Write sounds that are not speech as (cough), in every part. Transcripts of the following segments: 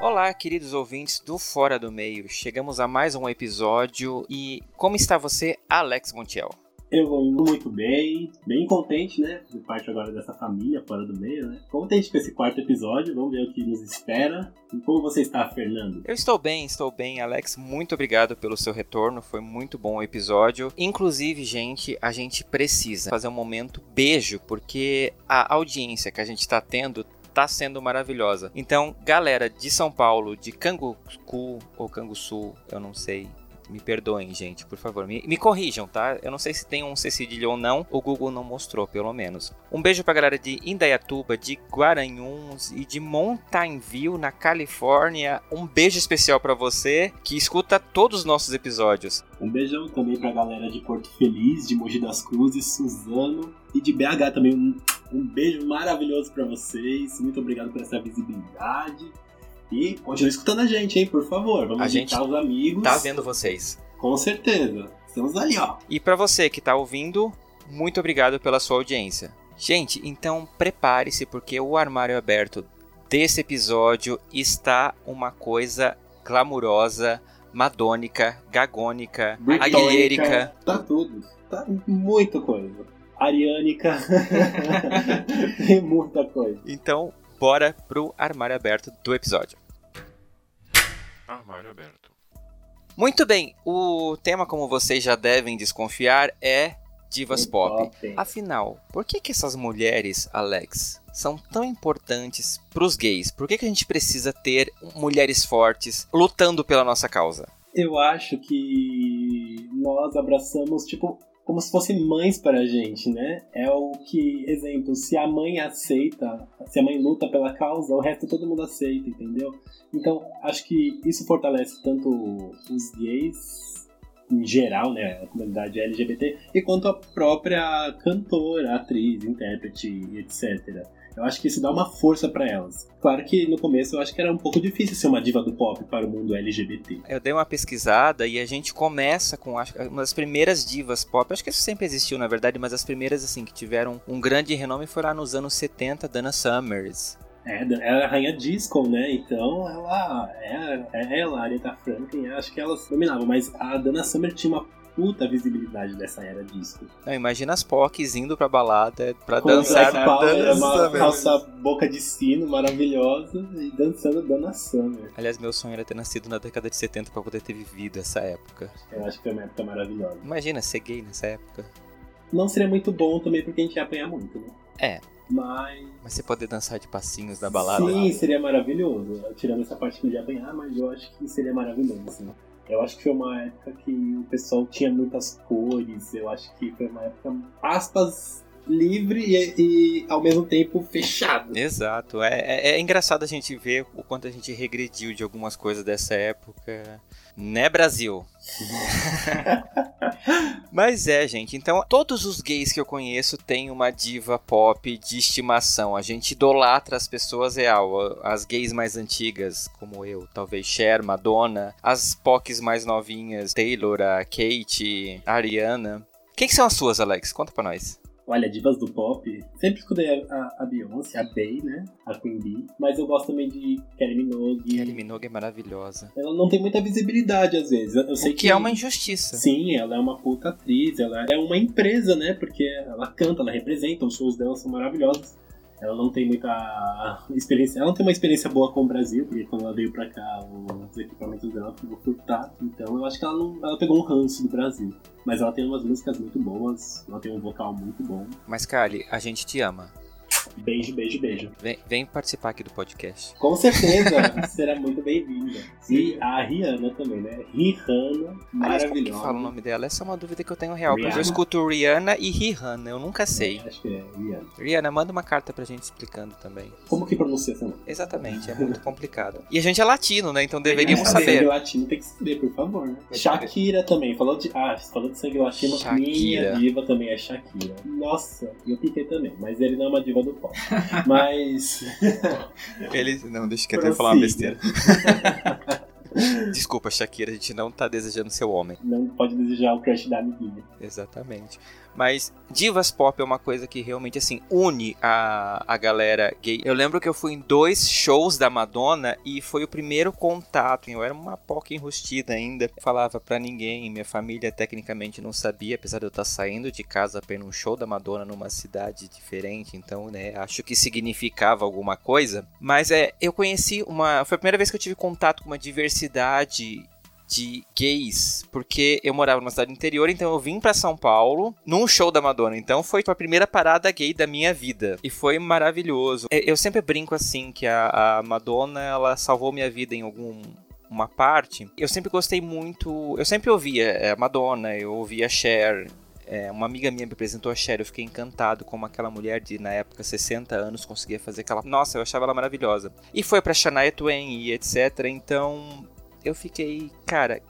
Olá, queridos ouvintes do Fora do Meio. Chegamos a mais um episódio e como está você, Alex Montiel? Eu vou muito bem, bem contente, né? De parte agora dessa família fora do meio, né? Contente com esse quarto episódio, vamos ver o que nos espera. E como você está, Fernando? Eu estou bem, estou bem, Alex. Muito obrigado pelo seu retorno, foi muito bom o episódio. Inclusive, gente, a gente precisa fazer um momento beijo, porque a audiência que a gente está tendo tá sendo maravilhosa. Então, galera de São Paulo, de Canguçu ou Canguçu, eu não sei, me perdoem, gente, por favor. Me, me, corrijam, tá? Eu não sei se tem um C ou não. O Google não mostrou, pelo menos. Um beijo pra galera de Indaiatuba, de Guaranhuns e de Mountain View, na Califórnia. Um beijo especial para você que escuta todos os nossos episódios. Um beijão também pra galera de Porto Feliz, de Mogi das Cruzes, Suzano e de BH também. Um, um beijo maravilhoso para vocês. Muito obrigado por essa visibilidade. E continue escutando a gente, hein, por favor. Vamos a gente os amigos. Tá vendo vocês. Com certeza. Estamos ali, ó. E para você que tá ouvindo, muito obrigado pela sua audiência. Gente, então prepare-se porque o armário aberto desse episódio está uma coisa glamurosa, madônica, gagônica, aguilhérica. Tá tudo. Tá muita coisa. Ariânica. (laughs) Tem muita coisa. Então, bora pro armário aberto do episódio. Armário aberto. Muito bem, o tema, como vocês já devem desconfiar, é divas pop. pop. Afinal, por que, que essas mulheres, Alex, são tão importantes pros gays? Por que, que a gente precisa ter mulheres fortes lutando pela nossa causa? Eu acho que nós abraçamos, tipo, como se fossem mães para a gente, né? É o que, exemplo, se a mãe aceita, se a mãe luta pela causa, o resto todo mundo aceita, entendeu? Então, acho que isso fortalece tanto os gays em geral, né, a comunidade LGBT, e quanto a própria cantora, atriz, intérprete, etc. Eu acho que isso dá uma força para elas. Claro que no começo eu acho que era um pouco difícil ser uma diva do pop para o mundo LGBT. Eu dei uma pesquisada e a gente começa com acho, uma das primeiras divas pop. Acho que isso sempre existiu, na verdade, mas as primeiras assim que tiveram um grande renome foi lá nos anos 70, Dana Summers. É, ela é a rainha disco, né? Então ela é, é ela, a Aretha Franklin, acho que elas dominavam, mas a Dana Summer tinha uma puta visibilidade dessa era disco. Não, imagina as POCs indo pra balada pra Com dançar Dana uma calça boca de sino maravilhosa e dançando Dana Summer. Aliás, meu sonho era ter nascido na década de 70 pra poder ter vivido essa época. Eu acho que foi uma época maravilhosa. Imagina ser gay nessa época. Não seria muito bom também porque a gente ia apanhar muito, né? É, mas. Mas você poder dançar de passinhos na balada? Sim, seria maravilhoso. Tirando essa parte que eu ia apanhar, mas eu acho que seria maravilhoso, assim. Eu acho que foi uma época que o pessoal tinha muitas cores, eu acho que foi uma época, aspas, livre e, e ao mesmo tempo fechado. Exato. É, é, é, engraçado a gente ver o quanto a gente regrediu de algumas coisas dessa época. Né, Brasil? (laughs) Mas é, gente. Então, todos os gays que eu conheço têm uma diva pop de estimação. A gente idolatra as pessoas real. As gays mais antigas, como eu, talvez Cher, Madonna. As POCs mais novinhas, Taylor, a Kate, a Ariana. Quem que são as suas, Alex? Conta pra nós. Olha, divas do pop, sempre escutei a, a, a Beyoncé, a Bey, né? A Queen Bee. Mas eu gosto também de Kelly Minogue. Kelly Minogue é maravilhosa. Ela não tem muita visibilidade às vezes. Eu sei o que, que é uma injustiça. Sim, ela é uma puta atriz, ela é uma empresa, né? Porque ela canta, ela representa, os shows dela são maravilhosos. Ela não tem muita experiência. Ela não tem uma experiência boa com o Brasil, porque quando ela veio pra cá, os equipamentos dela ficou furtado. Então eu acho que ela, não, ela pegou um ranço do Brasil. Mas ela tem umas músicas muito boas, ela tem um vocal muito bom. Mas, Kali, a gente te ama. Beijo, beijo, beijo. Vem, vem participar aqui do podcast. Com certeza, (laughs) será muito bem-vinda. E a Rihanna também, né? Rihanna, maravilhosa. Como que fala o nome dela? Essa é uma dúvida que eu tenho real. Porque eu escuto Rihanna e Rihanna, eu nunca sei. É, acho que é Rihanna. Rihanna, manda uma carta pra gente explicando também. Como que pronuncia essa Exatamente, é muito complicado. E a gente é latino, né? Então deveríamos saber. Sangue latino tem que saber, por favor. Né? Shakira também. Falou de. Ah, falou de sangue latino. Shakira. Minha diva também é Shakira. Nossa, eu piquei também, mas ele não é uma diva do pop. Mas. (laughs) Ele. Não, deixa que até falar uma besteira. (laughs) Desculpa, Shakira, a gente não tá desejando seu homem. Não pode desejar o crush da amiguinha. Exatamente. Mas divas pop é uma coisa que realmente, assim, une a, a galera gay. Eu lembro que eu fui em dois shows da Madonna e foi o primeiro contato. Eu era uma poca enrustida ainda. Falava para ninguém, minha família tecnicamente não sabia, apesar de eu estar saindo de casa para num show da Madonna numa cidade diferente. Então, né, acho que significava alguma coisa. Mas é, eu conheci uma. Foi a primeira vez que eu tive contato com uma diversidade de gays, porque eu morava numa cidade interior, então eu vim para São Paulo num show da Madonna. Então foi a primeira parada gay da minha vida e foi maravilhoso. É, eu sempre brinco assim que a, a Madonna ela salvou minha vida em algum uma parte. Eu sempre gostei muito, eu sempre ouvia é, a Madonna, eu ouvia Cher, é, uma amiga minha me apresentou a Cher, eu fiquei encantado como aquela mulher de, na época, 60 anos conseguia fazer aquela... Nossa, eu achava ela maravilhosa. E foi pra Shania Twain e etc, então eu fiquei, cara,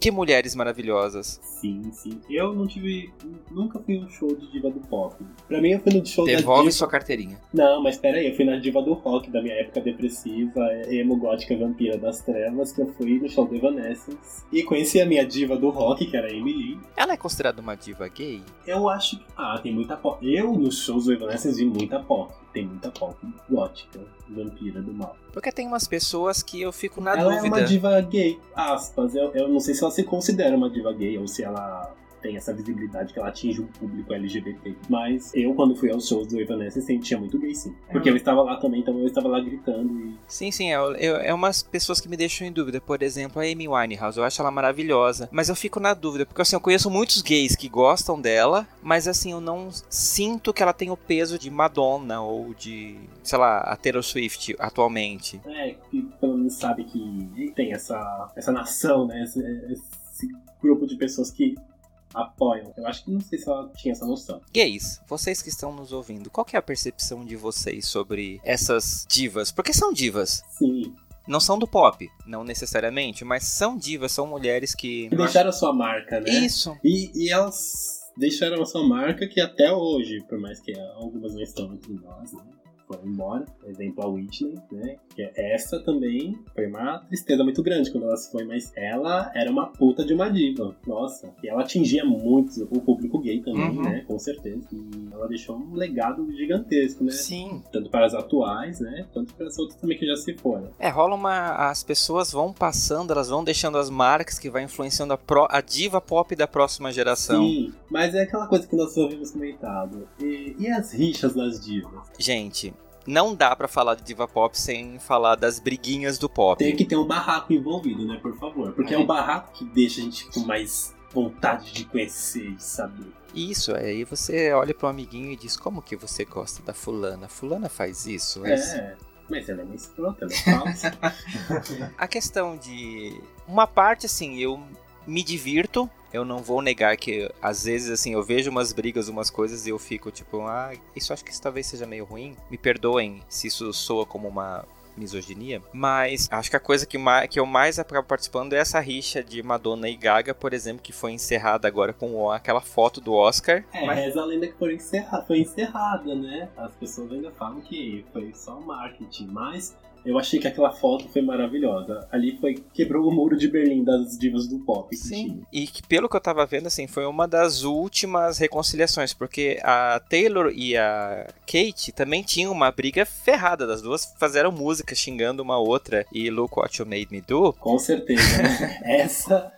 que mulheres maravilhosas. Sim, sim. Eu não tive. Nunca fui um show de diva do pop. Pra mim, eu fui no show Devolve da diva. sua carteirinha. Não, mas pera aí, eu fui na diva do rock da minha época depressiva, emo gótica vampira das trevas, que eu fui no show do Evanescence. E conheci a minha diva do rock, que era a Emily. Ela é considerada uma diva gay? Eu acho que. Ah, tem muita pop. Eu, nos shows do Evanescence, vi muita pop. Tem muita pop gótica, vampira do mal. Porque tem umas pessoas que eu fico na ela dúvida. é uma diva gay, aspas. Eu, eu não sei se ela se considera uma diva gay ou se ela tem essa visibilidade que ela atinge o público LGBT. Mas eu, quando fui aos shows do Evanescence, sentia muito gay, sim. Porque eu estava lá também, então eu estava lá gritando e... Sim, sim, é, é, é umas pessoas que me deixam em dúvida. Por exemplo, a Amy Winehouse, eu acho ela maravilhosa. Mas eu fico na dúvida, porque assim, eu conheço muitos gays que gostam dela, mas assim, eu não sinto que ela tem o peso de Madonna ou de, sei lá, a Taylor Swift atualmente. É, que pelo menos sabe que tem essa, essa nação, né? Esse, esse grupo de pessoas que apoiam. Eu acho que não sei se ela tinha essa noção. Gays, vocês que estão nos ouvindo, qual é a percepção de vocês sobre essas divas? Porque são divas. Sim. Não são do pop, não necessariamente, mas são divas, são mulheres que. Que deixaram a sua marca, né? Isso. E, e elas deixaram a sua marca que até hoje, por mais que algumas não estão entre nós, né? Foram embora. Por exemplo, a Whitney, né? Que essa também foi uma tristeza muito grande quando ela se foi, mas ela era uma puta de uma diva. Nossa. E ela atingia muito o público gay também, Uhum. né? Com certeza. E ela deixou um legado gigantesco, né? Sim. Tanto para as atuais, né? Quanto para as outras também que já se foram. É, rola uma. As pessoas vão passando, elas vão deixando as marcas que vai influenciando a, pro- a diva pop da próxima geração. Sim, mas é aquela coisa que nós ouvimos comentado. E, e as rixas das divas? Gente, não dá pra falar de diva pop sem falar das briguinhas do pop. Tem que ter um barraco envolvido, né? Por favor. Porque é, É. o barraco que deixa a gente com mais vontade de conhecer, de saber. Isso, aí você olha pro amiguinho e diz: Como que você gosta da fulana? Fulana faz isso? Esse- É, mas ela é uma escrota, ela é falsa. (laughs) A questão de. Uma parte, assim, eu me divirto. Eu não vou negar que às vezes assim eu vejo umas brigas, umas coisas e eu fico tipo, ah, isso acho que isso talvez seja meio ruim. Me perdoem se isso soa como uma misoginia, mas acho que a coisa que, que eu mais acabo participando é essa rixa de Madonna e Gaga, por exemplo, que foi encerrada agora com aquela foto do Oscar. É, Mas- reza a lenda que foi encerrada, foi encerrada, né? As pessoas ainda falam que foi só marketing, mas eu achei que aquela foto foi maravilhosa. Ali foi quebrou o muro de Berlim das divas do pop. Sim, e que pelo que eu tava vendo, assim, foi uma das últimas reconciliações, porque a Taylor e a Kate também tinham uma briga ferrada, das duas fizeram música xingando uma outra, e Look What You Made Me Do, Com certeza, né? (laughs) Essa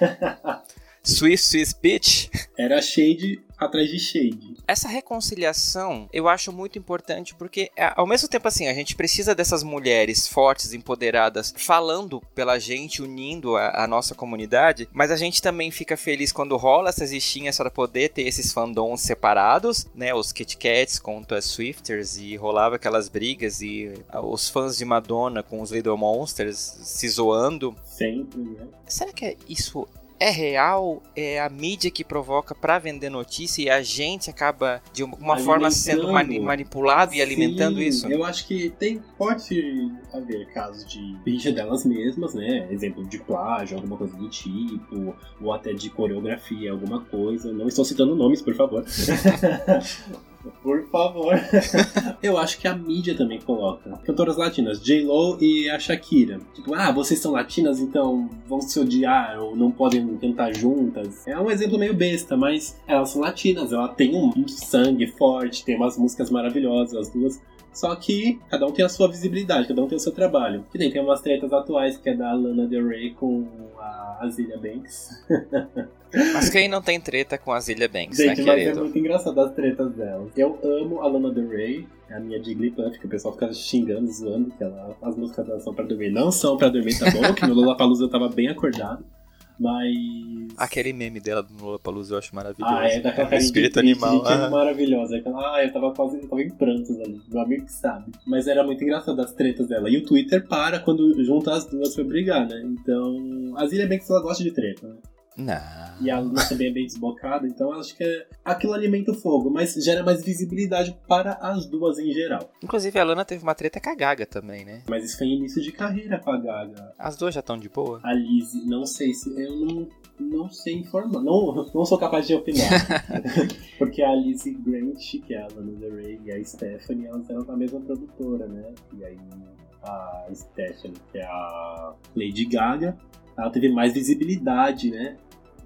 (laughs) Swiss Swiss Bitch, era shade atrás de shade. essa reconciliação eu acho muito importante porque é, ao mesmo tempo assim a gente precisa dessas mulheres fortes empoderadas falando pela gente unindo a, a nossa comunidade mas a gente também fica feliz quando rola essas listinhas para poder ter esses fandoms separados né os Kit Kats contra as Swifters e rolava aquelas brigas e ah, os fãs de Madonna com os Little Monsters se zoando Sempre, né? Será que é- isso é real? É a mídia que provoca pra vender notícia e a gente acaba de uma forma sendo mani- manipulado e alimentando Sim, isso? Eu acho que tem, pode haver casos de rixa delas mesmas, né? Exemplo de plágio, alguma coisa do tipo, ou até de coreografia, alguma coisa. Não estou citando nomes, por favor. (laughs) Por favor. (laughs) eu acho que a mídia também coloca. Cantoras latinas, J-Lo e a Shakira. Tipo, ah, vocês são latinas, então vão se odiar ou não podem cantar juntas. É um exemplo meio besta, mas elas são latinas, ela tem um sangue forte, tem umas músicas maravilhosas, as duas. Só que cada um tem a sua visibilidade, cada um tem o seu trabalho. Que nem tem umas tretas atuais, que é da Lana Del Rey com a Azilia Banks. (laughs) Mas quem não tem treta com a Azilia Banks, Gente, né, mas querido? é muito engraçado as tretas dela. Eu amo a Lana Del Rey, é a minha Jigglypuff, que o pessoal fica xingando, zoando, que ela, as músicas dela são pra dormir. Não são pra dormir, tá bom? que no Lollapalooza eu tava bem acordado. Mas. Aquele meme dela do Lollapalooza eu acho maravilhoso. Ah, é daquela carinha Espírito de triste, animal. gente, é ah. maravilhosa. Aquela, ah, eu tava quase eu tava em prantos ali. Meu amigo que sabe. Mas era muito engraçado as tretas dela. E o Twitter para quando junta as duas pra brigar, né? Então. A Zilia Banks ela gosta de treta, né? Não. E a Luna também é bem desbocada, então acho que é... aquilo alimenta o fogo, mas gera mais visibilidade para as duas em geral. Inclusive a Lana teve uma treta com a Gaga também, né? Mas isso foi início de carreira com a Gaga. As duas já estão de boa. A Lizzie, não sei se. Eu não, não sei informar. Não, não sou capaz de opinar. (laughs) Porque a Lizzie Grant, que é a Lana Del Rey, e a Stephanie, elas eram da mesma produtora, né? E aí a Stephanie, que é a Lady Gaga, ela teve mais visibilidade, né?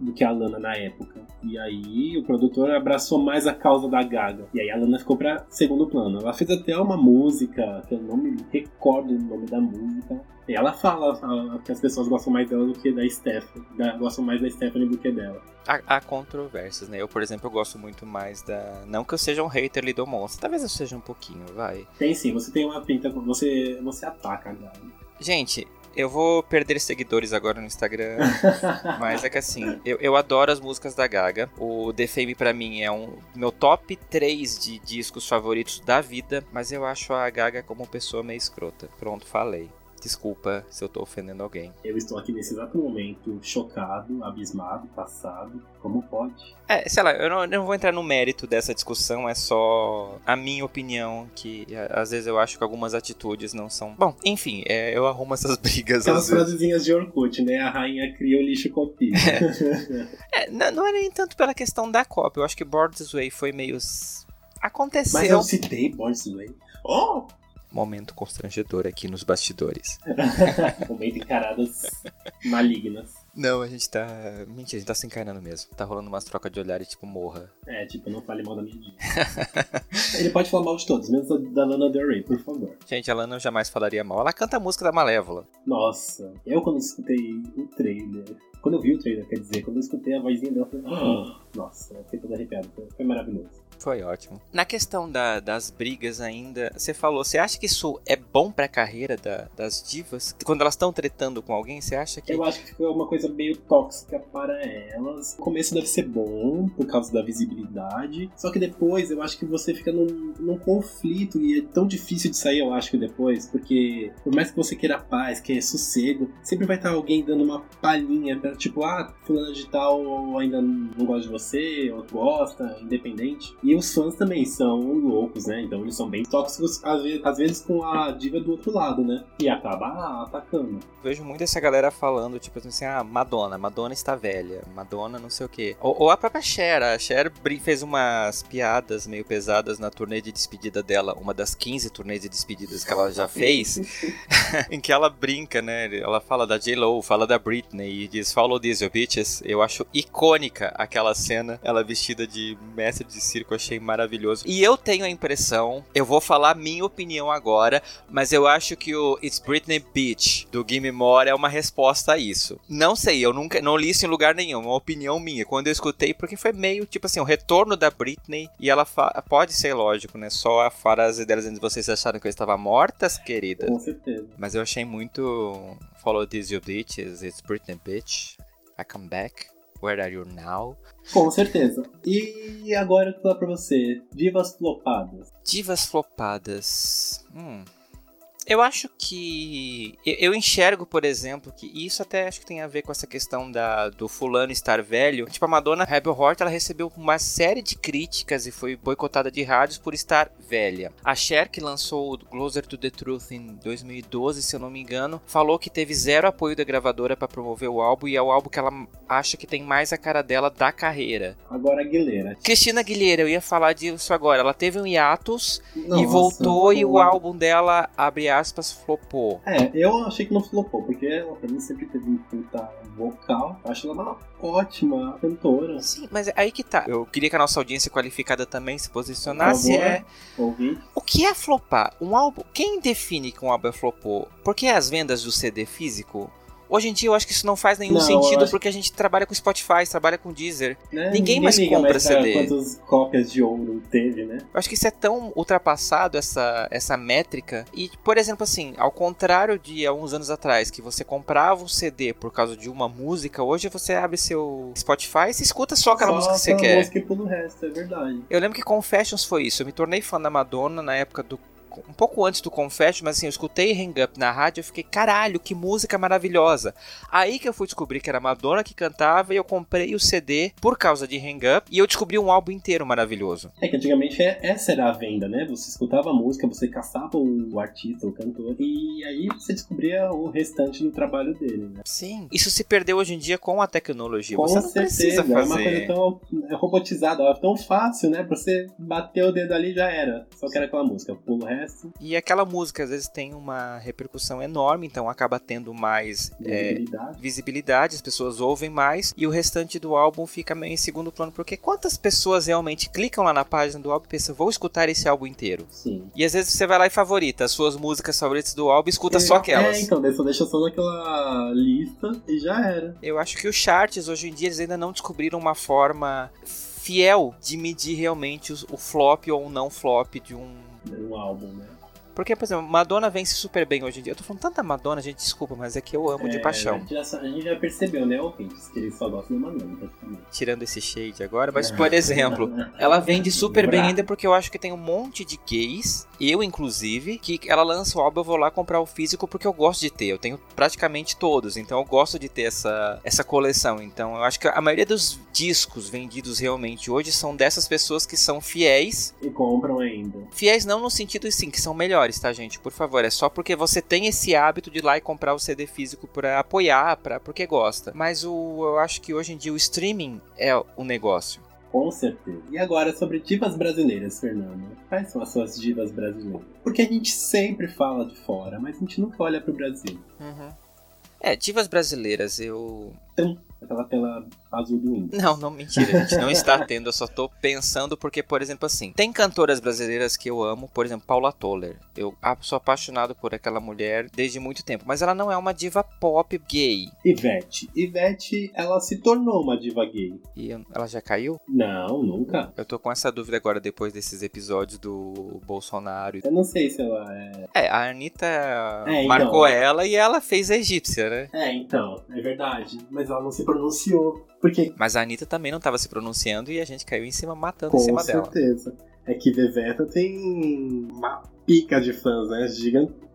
Do que a Lana na época. E aí o produtor abraçou mais a causa da Gaga. E aí a Lana ficou pra segundo plano. Ela fez até uma música, que eu não me recordo o nome da música. E ela fala ah, que as pessoas gostam mais dela do que da Stephanie. da- Gostam mais da Stephanie do que dela. Há, há controvérsias, né? Eu, por exemplo, eu gosto muito mais da. Não que eu seja um hater ali do monstro. Talvez eu seja um pouquinho, vai. Tem sim, você tem uma pinta. Você, você ataca a Gaga. Gente, eu vou perder seguidores agora no Instagram. (laughs) Mas é que assim, eu, eu adoro as músicas da Gaga. O The Fame pra mim é um meu top 3 de discos favoritos da vida. Mas eu acho a Gaga como pessoa meio escrota. Pronto, falei. Desculpa se eu tô ofendendo alguém. Eu estou aqui nesse exato momento chocado, abismado, passado. Como pode? É, sei lá, eu não, eu não vou entrar no mérito dessa discussão, é só a minha opinião, que a- às vezes eu acho que algumas atitudes não são. Bom, enfim, é, eu arrumo essas (laughs) brigas Aquelas vezes. frasezinhas de Orkut, né? A rainha cria o lixo copia. (laughs) É, não, não é nem tanto pela questão da cópia, eu acho que This Way foi meio. Aconteceu. Mas eu citei Boris Way. Oh! Momento constrangedor aqui nos bastidores. (laughs) Momento encaradas malignas. Não, a gente tá. Mentira, a gente tá se encarnando mesmo. Tá rolando umas trocas de olhar e tipo, morra. É, tipo, não fale mal da minha. (laughs) Ele pode falar mal de todos, menos da Lana Del Rey, por favor. Gente, a Lana eu jamais falaria mal. Ela canta a música da Malévola. Nossa, eu quando escutei o trailer. Quando eu vi o trailer, quer dizer, quando eu escutei a vozinha dela, eu falei, "Ah!" nossa, eu fiquei todo arrepiado. Foi, maravilhoso. Foi ótimo. Na questão da- das brigas ainda, você falou, você acha que isso é bom pra carreira da- das divas? Quando elas estão tretando com alguém, você acha que. Eu acho que ficou uma coisa meio tóxica para elas. O começo deve ser bom, por causa da visibilidade. Só que depois eu acho que você fica num, num conflito e é tão difícil de sair, eu acho que depois. Porque por mais que você queira paz, queira sossego, sempre vai estar alguém dando uma palhinha pra, tipo, ah, fulano de tal ainda não gosta de você, ou gosta, independente. E os fãs também são loucos, né? Então eles são bem tóxicos, às vezes, às vezes com a diva do outro lado, né? E acaba atacando. Vejo muito essa galera falando, tipo assim, ah, Madonna, Madonna está velha, Madonna não sei o quê. Ou, ou a própria Cher, a Cher fez umas piadas meio pesadas na turnê de despedida dela, uma das 15 turnês de despedidas que ela já fez, (laughs) em que ela brinca, né? Ela fala da J-Lo, fala da Britney e diz Follow these you bitches. Eu acho icônica aquela cena, ela vestida de mestre de circo, eu achei maravilhoso. E eu tenho a impressão, eu vou falar minha opinião agora, mas eu acho que o It's Britney Beach do Gimme More é uma resposta a isso. Não sei, eu nunca não li isso em lugar nenhum, é uma opinião minha. Quando eu escutei, porque foi meio tipo assim, o retorno da Britney e ela pode ser lógico, né? Só a frase delas dizendo vocês acharam que eu estava mortas, querida. Com certeza. Mas eu achei muito Follow These You Bitches, It's Britney Bitch, I Come Back, Where Are You Now? Com certeza. E agora eu vou falar pra você, divas flopadas. Divas flopadas. Hum. Eu acho que. Eu enxergo, por exemplo, que isso até acho que tem a ver com essa questão da, do fulano estar velho. Tipo, a Madonna Rebel Heart, ela recebeu uma série de críticas e foi boicotada de rádios por estar velha. A Cher, que lançou Closer to the Truth em 2012, se eu não me engano, falou que teve zero apoio da gravadora para promover o álbum e é o álbum que ela acha que tem mais a cara dela da carreira. Agora Aguilera. Cristina Aguilera, eu ia falar disso agora. Ela teve um hiatus Nossa, e voltou e o álbum dela, abre aspas, flopou. É, eu achei que não flopou, porque ela pra mim sempre teve um puta vocal. Eu acho ela uma ótima cantora. Sim, mas aí que tá. Eu queria que a nossa audiência qualificada também se posicionasse. é... Ouvir. O que é flopar? Um álbum. Quem define que um álbum é flopou? Porque as vendas do CD físico Hoje em dia eu acho que isso não faz nenhum não, sentido acho... porque a gente trabalha com Spotify, trabalha com Deezer. Né? Ninguém, Ninguém mais compra mais CD. Quantas cópias de ouro teve, né? Eu acho que isso é tão ultrapassado, essa, essa métrica. E, por exemplo, assim, ao contrário de há uns anos atrás, que você comprava um CD por causa de uma música, hoje você abre seu Spotify e escuta só aquela só música que você quer. música e pula o resto, é verdade. Eu lembro que Confessions foi isso. Eu me tornei fã da Madonna na época do um pouco antes do Confetti, mas assim, eu escutei Hang Up na rádio e fiquei, caralho, que música maravilhosa. Aí que eu fui descobrir que era Madonna que cantava e eu comprei o CD por causa de Hang Up e eu descobri um álbum inteiro maravilhoso. É que antigamente é, essa era a venda, né? Você escutava a música, você caçava o artista, o cantor, e aí você descobria o restante do trabalho dele, né? Sim. Isso se perdeu hoje em dia com a tecnologia. Com você não certeza, precisa fazer. é uma coisa tão robotizada, tão fácil, né? Pra você bater o dedo ali já era. Só que era aquela música, pulo o resto e aquela música às vezes tem uma repercussão enorme, então acaba tendo mais é, visibilidade. É, visibilidade, as pessoas ouvem mais, e o restante do álbum fica meio em segundo plano, porque quantas pessoas realmente clicam lá na página do álbum e pensam, vou escutar esse álbum inteiro? Sim. E às vezes você vai lá e favorita as suas músicas favoritas do álbum e escuta é, só aquelas. É, então, só deixa só naquela lista e já era. Eu acho que os charts hoje em dia eles ainda não descobriram uma forma fiel de medir realmente o flop ou não flop de um um álbum, né? Porque, por exemplo, Madonna vence super bem hoje em dia. Eu tô falando tanta Madonna, gente, desculpa, mas é que eu amo é, de paixão. A gente, já, a gente já percebeu, né, ouvintes, que eles só gostam da Madonna, praticamente. Tirando esse shade agora, mas, por exemplo, (laughs) ela vende super bem ainda porque eu acho que tem um monte de gays, eu inclusive, que ela lança o álbum, eu vou lá comprar o físico porque eu gosto de ter. Eu tenho praticamente todos, então eu gosto de ter essa, essa coleção. Então eu acho que a maioria dos discos vendidos realmente hoje são dessas pessoas que são fiéis. E compram ainda. Fiéis não no sentido, sim, que são melhores melhores, tá, gente? Por favor, é só porque você tem esse hábito de ir lá e comprar o CD físico para apoiar, para porque gosta. Mas o, eu acho que hoje em dia o streaming é o negócio. Com certeza. E agora sobre divas brasileiras, Fernando. Quais são as suas divas brasileiras? Porque a gente sempre fala de fora, mas a gente nunca olha pro Brasil. Uhum. É, divas brasileiras, eu. Tum, aquela tela azul do Windows. Não, não, mentira, a gente não está (laughs) tendo, eu só tô pensando porque, por exemplo, assim, tem cantoras brasileiras que eu amo, por exemplo, Paula Toller. Eu sou apaixonado por aquela mulher desde muito tempo, mas ela não é uma diva pop gay. Ivete. Ivete, ela se tornou uma diva gay. E ela já caiu? Não, nunca. Eu tô com essa dúvida agora depois desses episódios do Bolsonaro. Eu não sei se ela é. É, a Anitta é, então... marcou ela e ela fez a egípcia, né? É, então, é verdade. Mas ela não se pronunciou. Porque... Mas a Anitta também não estava se pronunciando e a gente caiu em cima matando Com em cima certeza. dela. Com certeza. É que Veveta tem uma pica de fãs, né?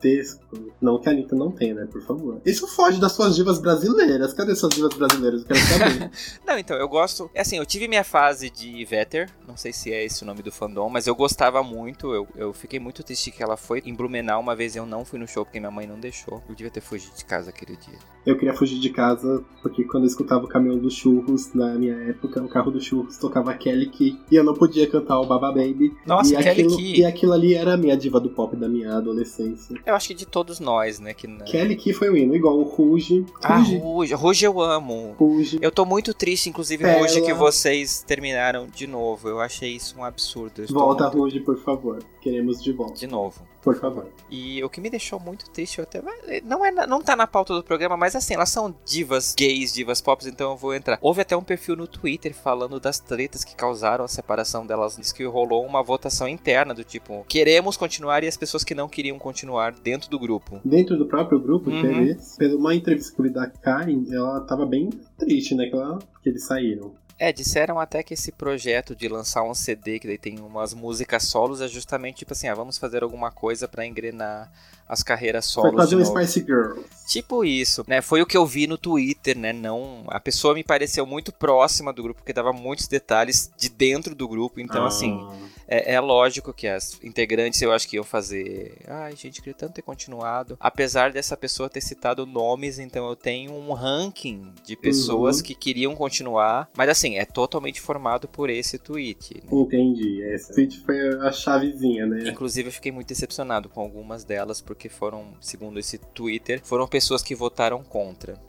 Gigantesco. Não que a Anitta não tenha, né? Por favor. Isso foge das suas divas brasileiras. Cadê suas divas brasileiras? Eu quero saber. (laughs) não, então, eu gosto. É assim, eu tive minha fase de Vetter. Não sei se é esse o nome do fandom, mas eu gostava muito. Eu, eu fiquei muito triste que ela foi em Blumenau uma vez eu não fui no show porque minha mãe não deixou. Eu devia ter fugido de casa aquele dia. Eu queria fugir de casa porque quando eu escutava o caminhão dos churros, na minha época, o carro dos churros tocava Kelly Key e eu não podia cantar o Baba Baby. Nossa, e Kelly aquilo, Key. E aquilo ali era a minha diva do pop da minha adolescência. Eu acho que de todos nós, né? Que... Kelly Key foi o hino, igual o Ruge. Ah, Ruge. Ruge eu amo. Ruge. Eu tô muito triste, inclusive, Pela... Ruge, que vocês terminaram de novo. Eu achei isso um absurdo. Volta, muito... Ruge, por favor. Queremos de volta. De novo. Por favor. E o que me deixou muito triste, até não é não tá na pauta do programa, mas assim, elas são divas gays, divas pop, então eu vou entrar. Houve até um perfil no Twitter falando das tretas que causaram a separação delas, diz que rolou uma votação interna do tipo, queremos continuar e as pessoas que não queriam continuar dentro do grupo. Dentro do próprio grupo, uhum. pelo uma entrevista que eu li da Karen, ela tava bem triste, né, que, ela, que eles saíram. É, disseram até que esse projeto de lançar um CD que daí tem umas músicas solos é justamente tipo assim, ah, vamos fazer alguma coisa para engrenar as carreiras solos. Foi quase um Spice Girls. Tipo isso, né? Foi o que eu vi no Twitter, né? Não, a pessoa me pareceu muito próxima do grupo, porque dava muitos detalhes de dentro do grupo. Então, ah. assim, é, é, lógico que as integrantes eu acho que iam fazer. Ai, gente, queria tanto ter continuado. Apesar dessa pessoa ter citado nomes, então eu tenho um ranking de pessoas uhum. que queriam continuar. Mas assim, é totalmente formado por esse tweet. Né? Entendi. Esse tweet foi a chavezinha, né? Inclusive, eu fiquei muito decepcionado com algumas delas, porque foram, segundo esse Twitter, foram pessoas que votaram contra.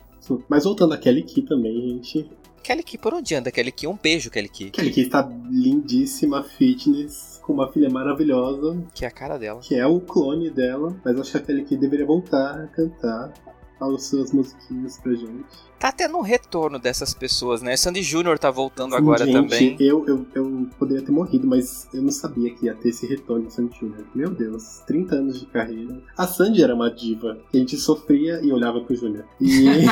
Mas voltando a Kelly Key também, gente. Kelly Key, por onde anda Kelly Key? Um beijo, Kelly Key. Kelly Key está lindíssima, fitness, com uma filha maravilhosa. Que é a cara dela. Que é o clone dela, mas acho que a Kelly Key deveria voltar a cantar as suas musiquinhas pra gente tá tendo um retorno dessas pessoas, né? Sandy Júnior tá voltando agora gente, também. Eu, eu, eu poderia ter morrido, mas eu não sabia que ia ter esse retorno de Sandy Júnior. Meu Deus, 30 anos de carreira. A Sandy era uma diva. A gente sofria e olhava pro Júnior. E. (laughs)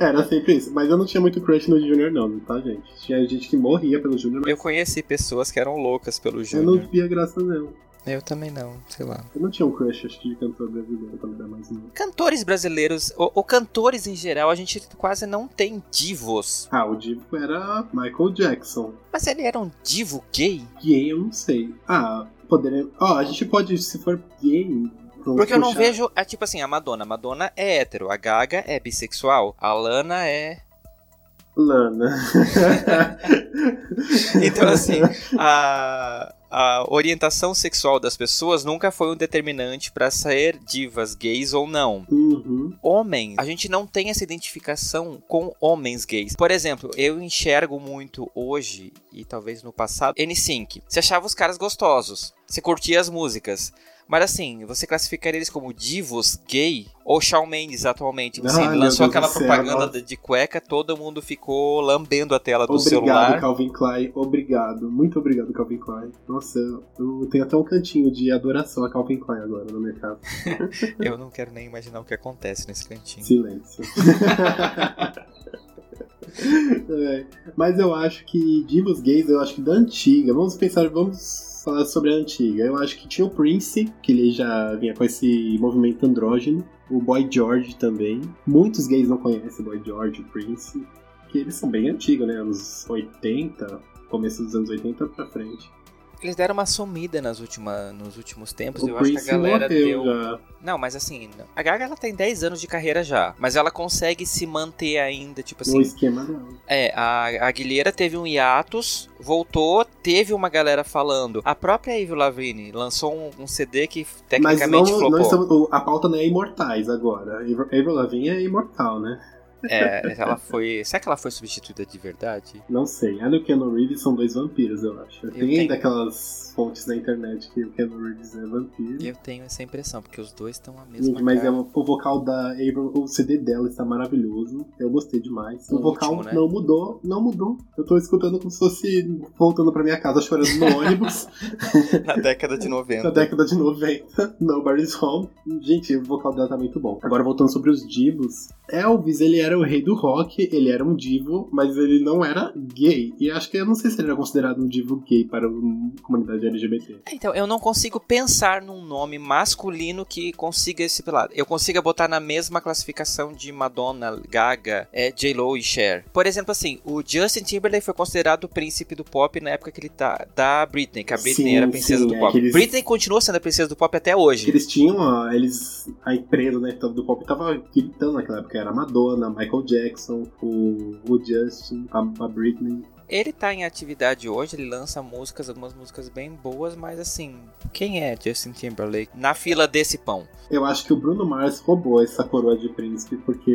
era sempre isso. Mas eu não tinha muito crush no Júnior, não, tá, gente? Tinha gente que morria pelo Júnior. Mas... Eu conheci pessoas que eram loucas pelo Júnior. Eu não via graça, não. Eu também não, sei lá. Eu não tinha um crush, acho de cantor brasileiro quando era mais novo. Cantores brasileiros, ou, ou, cantores em geral, a gente quase não tem divos. Ah, o divo era Michael Jackson. Mas ele era um divo gay? Gay, eu não sei. Ah, poderia. Ó, oh, a gente pode, se for gay, porque eu não vejo. É tipo assim, a Madonna. A Madonna é hétero, a Gaga é bissexual, a Lana é. Lana. (laughs) então, assim, a, a orientação sexual das pessoas nunca foi um determinante para ser divas gays ou não. Uhum. Homens, a gente não tem essa identificação com homens gays. Por exemplo, eu enxergo muito hoje e talvez no passado N5. Você achava os caras gostosos, você curtia as músicas. Mas assim, você classificaria eles como divos gay? Ou Shawn Mendes atualmente? Assim, ah, lançou aquela propaganda céu, de cueca, todo mundo ficou lambendo a tela do obrigado, celular. Obrigado, Calvin Klein. Obrigado. Muito obrigado, Calvin Klein. Nossa, eu tenho até um cantinho de adoração a Calvin Klein agora no mercado. (laughs) eu não quero nem imaginar o que acontece nesse cantinho. Silêncio. (laughs) é, mas eu acho que divos gays, eu acho que da antiga, vamos pensar, vamos falar sobre a antiga. Eu acho que tinha o Prince, que ele já vinha com esse movimento andrógeno. O Boy George também. Muitos gays não conhecem o Boy George, o Prince. Que eles são bem antigos, né? Anos 80, começo dos anos 80 pra frente. Eles deram uma sumida nas última, nos últimos tempos. O eu acho que a galera deu. Já. Não, mas assim, a Gaga ela tem 10 anos de carreira já. Mas ela consegue se manter ainda, tipo assim. No esquema não. É, a, a Guilherme teve um hiatus, voltou, teve uma galera falando. A própria Avril Lavigne lançou um, um CD que tecnicamente mas não, não estamos, a pauta não é imortais agora. Avril Lavigne é imortal, né? É, ela foi. Será que ela foi substituída de verdade? Não sei. Ela e o Keanu Reeves são dois vampiros, eu acho. Eu Tem tenho... daquelas fontes na internet que o Keanu Reeves é vampiro. Eu tenho essa impressão, porque os dois estão a mesma Gente, mas cara. é uma, o vocal da April, o CD dela está maravilhoso. Eu gostei demais. O, o vocal último, né? não mudou, não mudou. Eu tô escutando como se fosse voltando pra minha casa chorando no ônibus. (laughs) na década de 90. Na década de 90. Nobody's Home. Gente, o vocal dela tá muito bom. Agora voltando sobre os divos. Elvis, ele era o rei do rock, ele era um divo, mas ele não era gay. E acho que eu não sei se ele era considerado um divo gay para a comunidade LGBT. É, então, eu não consigo pensar num nome masculino que consiga esse lado. Eu consiga botar na mesma classificação de Madonna, Gaga, é, J-Lo e Cher. Por exemplo, assim, o Justin Timberlake foi considerado o príncipe do pop na época que ele tá da Britney, que a Britney sim, era a princesa sim, do é pop. Eles... Britney continua sendo a princesa do pop até hoje. Eles tinham, eles, a empresa né, do pop tava gritando naquela época era Madonna, Michael Jackson, o, o Justin, a, a Britney. Ele tá em atividade hoje, ele lança músicas, algumas músicas bem boas, mas assim, quem é Justin Timberlake na fila desse pão? Eu acho que o Bruno Mars roubou essa coroa de príncipe, porque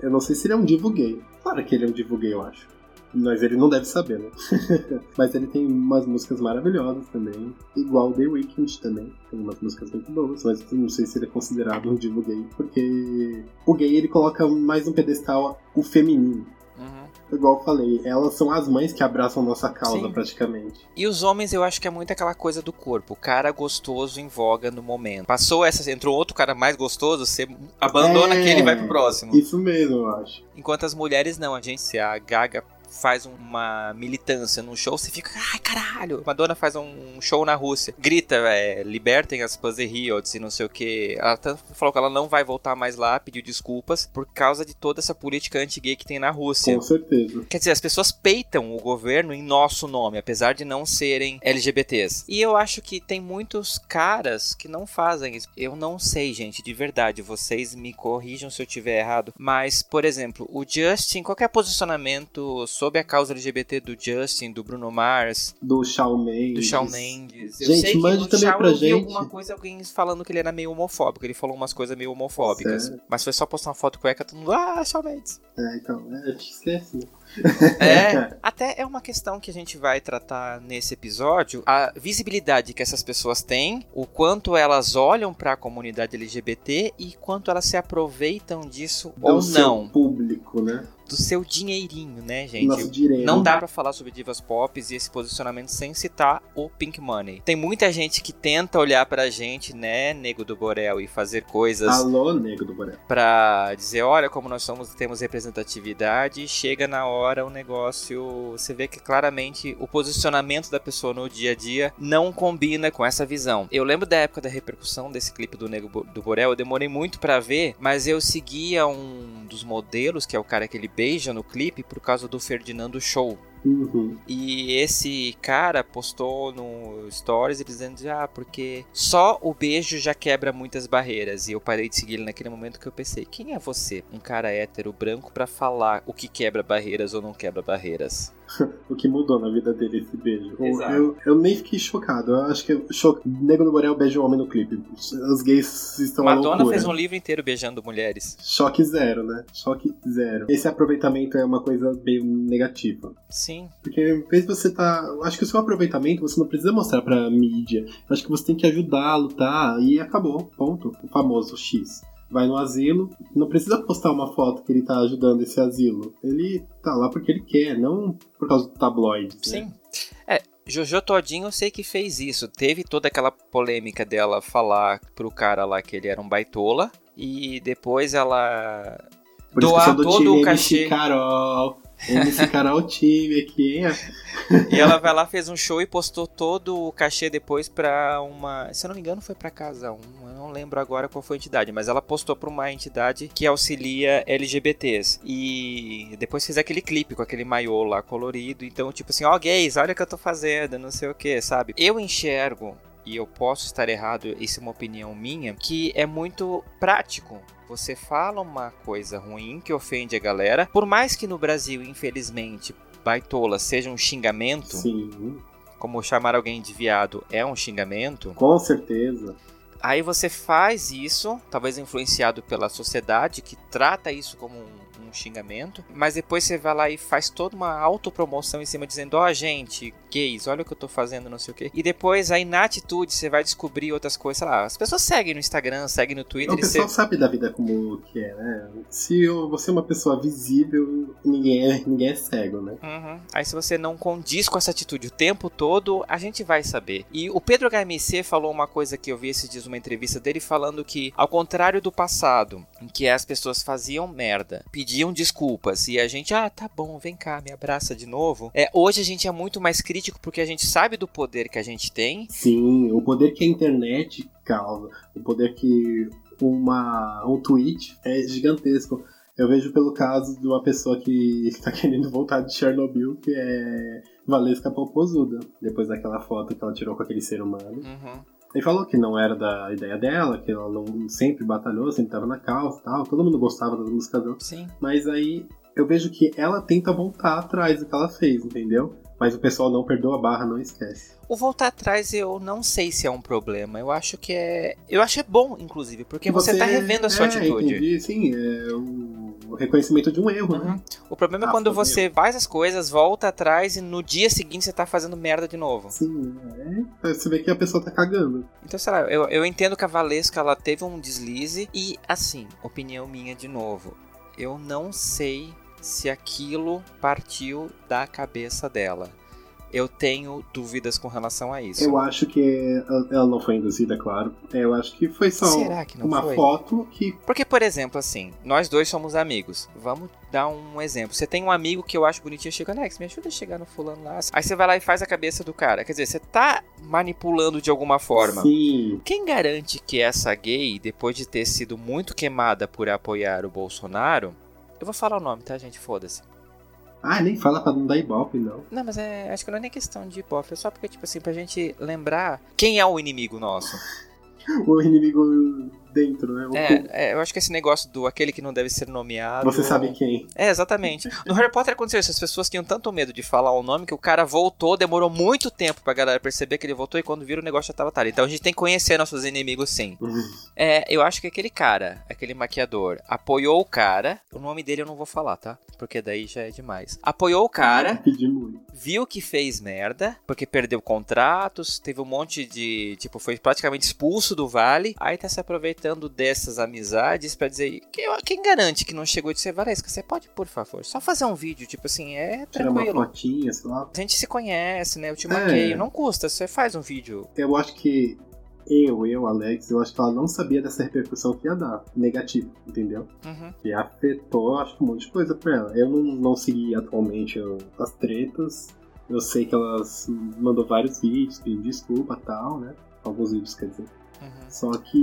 eu não sei se ele é um divo gay. Claro que ele é um divo gay, eu acho. Mas ele não deve saber, né? (laughs) Mas ele tem umas músicas maravilhosas também. Igual The Weeknd também. Tem umas músicas muito boas, mas não sei se ele é considerado um divo gay. Porque o gay ele coloca mais um pedestal o feminino. Uhum. Igual eu falei, elas são as mães que abraçam nossa causa, Sim. praticamente. E os homens, eu acho que é muito aquela coisa do corpo. O cara gostoso em voga no momento. Passou essa, entrou outro cara mais gostoso, você abandona é, aquele e vai pro próximo. Isso mesmo, eu acho. Enquanto as mulheres não, a gente, se a Gaga faz uma militância num show, você fica, ai caralho. Madonna faz um show na Rússia, grita, é, libertem as Pussy Riots e não sei o que. Ela falou que ela não vai voltar mais lá, pediu desculpas por causa de toda essa política anti-gay que tem na Rússia. Com certeza. Quer dizer, as pessoas peitam o governo em nosso nome, apesar de não serem LGBTs. E eu acho que tem muitos caras que não fazem isso. Eu não sei, gente, de verdade. Vocês me corrijam se eu tiver errado. Mas, por exemplo, o Justin, qualquer posicionamento sobre a causa LGBT do Justin, do Bruno Mars, do Shawn Mendes. Do Shawn Mendes. Eu gente, mande também Shawn, pra eu gente. alguma coisa, alguém falando que ele era meio homofóbico. Ele falou umas coisas meio homofóbicas. Sério? Mas foi só postar uma foto cueca, todo mundo, ah, Shawn Mendes. É, então, é, eu te esqueci. É, até é uma questão que a gente vai tratar nesse episódio, a visibilidade que essas pessoas têm, o quanto elas olham para a comunidade LGBT e quanto elas se aproveitam disso Do ou não. público, né? do seu dinheirinho, né, gente? Nosso dinheiro. Não dá para falar sobre divas pop e esse posicionamento sem citar o Pink Money. Tem muita gente que tenta olhar pra gente, né, Nego do Borel, e fazer coisas. Alô, Nego do Borel. Pra dizer, olha como nós somos, temos representatividade. Chega na hora o negócio. Você vê que claramente o posicionamento da pessoa no dia a dia não combina com essa visão. Eu lembro da época da repercussão desse clipe do Nego do Borel, eu demorei muito para ver, mas eu seguia um dos modelos, que é o cara que ele beija no clipe por causa do Ferdinando Show. Uhum. E esse cara postou no Stories dizendo: Ah, porque só o beijo já quebra muitas barreiras. E eu parei de seguir ele naquele momento que eu pensei: Quem é você, um cara hétero branco, para falar o que quebra barreiras ou não quebra barreiras? (laughs) o que mudou na vida dele esse beijo. Eu, eu, nem fiquei chocado. Eu acho que cho... Nego do Borel beija um homem no clipe. Os gays estão Madonna fez um livro inteiro beijando mulheres. Choque zero, né? Choque zero. Esse aproveitamento é uma coisa meio negativa. Sim. Porque em vez de você tá. Eu acho que o seu aproveitamento você não precisa mostrar pra mídia. Eu acho que você tem que ajudá-lo, tá? E acabou. Ponto. O famoso X vai no asilo, não precisa postar uma foto que ele tá ajudando esse asilo. Ele tá lá porque ele quer, não por causa do tabloide. Né? Sim. Né? É, Jojo Todinho eu sei que fez isso. Teve toda aquela polêmica dela falar pro cara lá que ele era um baitola. E depois ela por doar todo o cachê. Carol. MC Carol time aqui, hein? E ela vai lá, fez um show e postou todo o cachê depois pra uma. Se eu não me engano, foi pra Casa 1. Eu não lembro agora qual foi a entidade, mas ela postou pra uma entidade que auxilia LGBTs. E depois fez aquele clipe com aquele maiô lá colorido. Então, tipo assim, ó, oh, gays, olha o que eu tô fazendo, não sei o que, sabe? Eu enxergo e eu posso estar errado, isso é uma opinião minha, que é muito prático. Você fala uma coisa ruim que ofende a galera, por mais que no Brasil, infelizmente, baitola seja um xingamento. Sim. Como chamar alguém de viado é um xingamento. Com certeza. Aí você faz isso, talvez influenciado pela sociedade que trata isso como um xingamento, mas depois você vai lá e faz toda uma autopromoção em cima dizendo: "Ó, oh, gente, gays, olha o que eu tô fazendo, não sei o quê". E depois aí na atitude você vai descobrir outras coisas, sei lá, as pessoas seguem no Instagram, seguem no Twitter, o pessoal você... sabe da vida como que é, né? Se você é uma pessoa visível, ninguém é, ninguém é cego, né? Uhum. Aí se você não condiz com essa atitude o tempo todo, a gente vai saber. E o Pedro HMC falou uma coisa que eu vi esses dias numa entrevista dele falando que ao contrário do passado, em que as pessoas faziam merda, pediam pediam desculpas e a gente, ah, tá bom, vem cá, me abraça de novo. É, hoje a gente é muito mais crítico porque a gente sabe do poder que a gente tem. Sim, o poder que a internet causa, o poder que uma, um tweet é gigantesco. Eu vejo pelo caso de uma pessoa que está (laughs) querendo voltar de Chernobyl, que é Valesca Popozuda, depois daquela foto que ela tirou com aquele ser humano. Uhum. Ele falou que não era da ideia dela, que ela não sempre batalhou, sempre tava na causa e tal. Todo mundo gostava das músicas dela. Sim. Mas aí eu vejo que ela tenta voltar atrás do que ela fez, entendeu? Mas o pessoal não perdoa a barra, não esquece. O voltar atrás eu não sei se é um problema. Eu acho que é. Eu acho é bom, inclusive, porque você, você tá revendo a sua é, atitude. Entendi, sim, é o reconhecimento de um erro, né? uhum. né? O problema é ah, é quando você erro. faz as coisas, volta atrás e no dia seguinte você tá fazendo merda de novo. Sim, é. Você vê que a pessoa tá cagando. Então, sei lá, eu, eu entendo que a Valesca ela teve um deslize e, assim, opinião minha de novo. Eu não sei se aquilo partiu da cabeça dela eu tenho dúvidas com relação a isso. Eu acho que ela não foi induzida, claro. Eu acho que foi só que uma foi? foto que. Porque, por exemplo, assim, nós dois somos amigos. Vamos dar um exemplo. Você tem um amigo que eu acho bonitinho, chega, Alex, me ajuda a chegar no fulano lá. Aí você vai lá e faz a cabeça do cara. Quer dizer, você tá manipulando de alguma forma. Sim. Quem garante que essa gay, depois de ter sido muito queimada por apoiar o Bolsonaro, eu vou falar o nome, tá, gente? Foda-se. Ah, nem fala pra não dar ibope, não. Não, mas é, acho que não é nem questão de ibope, é só porque, tipo assim, pra gente lembrar quem é o inimigo nosso. (laughs) o inimigo dentro, né? É, é, eu acho que esse negócio do aquele que não deve ser nomeado. Você sabe quem. É, exatamente. No Harry Potter aconteceu isso. As pessoas tinham tanto medo de falar o nome que o cara voltou, demorou muito tempo pra galera perceber que ele voltou e quando viram o negócio já tava tarde. Então a gente tem que conhecer nossos inimigos sim. Uhum. É, eu acho que aquele cara, aquele maquiador, apoiou o cara. O nome dele eu não vou falar, tá? Porque daí já é demais. Apoiou o cara. Pedi muito. Viu que fez merda, porque perdeu contratos, teve um monte de. Tipo, foi praticamente expulso do vale. Aí tá se aproveitando dessas amizades para dizer quem, quem, garante que não chegou e disse Valesca, você pode, por favor, só fazer um vídeo, tipo assim, é tranquilo. Uma fotinha, sei lá. A gente se conhece, né? Eu te é. não custa, você faz um vídeo. Eu acho que eu, eu, Alex, eu acho que ela não sabia dessa repercussão que ia dar, negativa, entendeu? Uhum. E afetou, acho que um monte de coisa pra ela. Eu não, não segui atualmente as tretas, eu sei que elas mandou vários vídeos pedindo desculpa e tal, né? Alguns vídeos, quer dizer. Uhum. Só que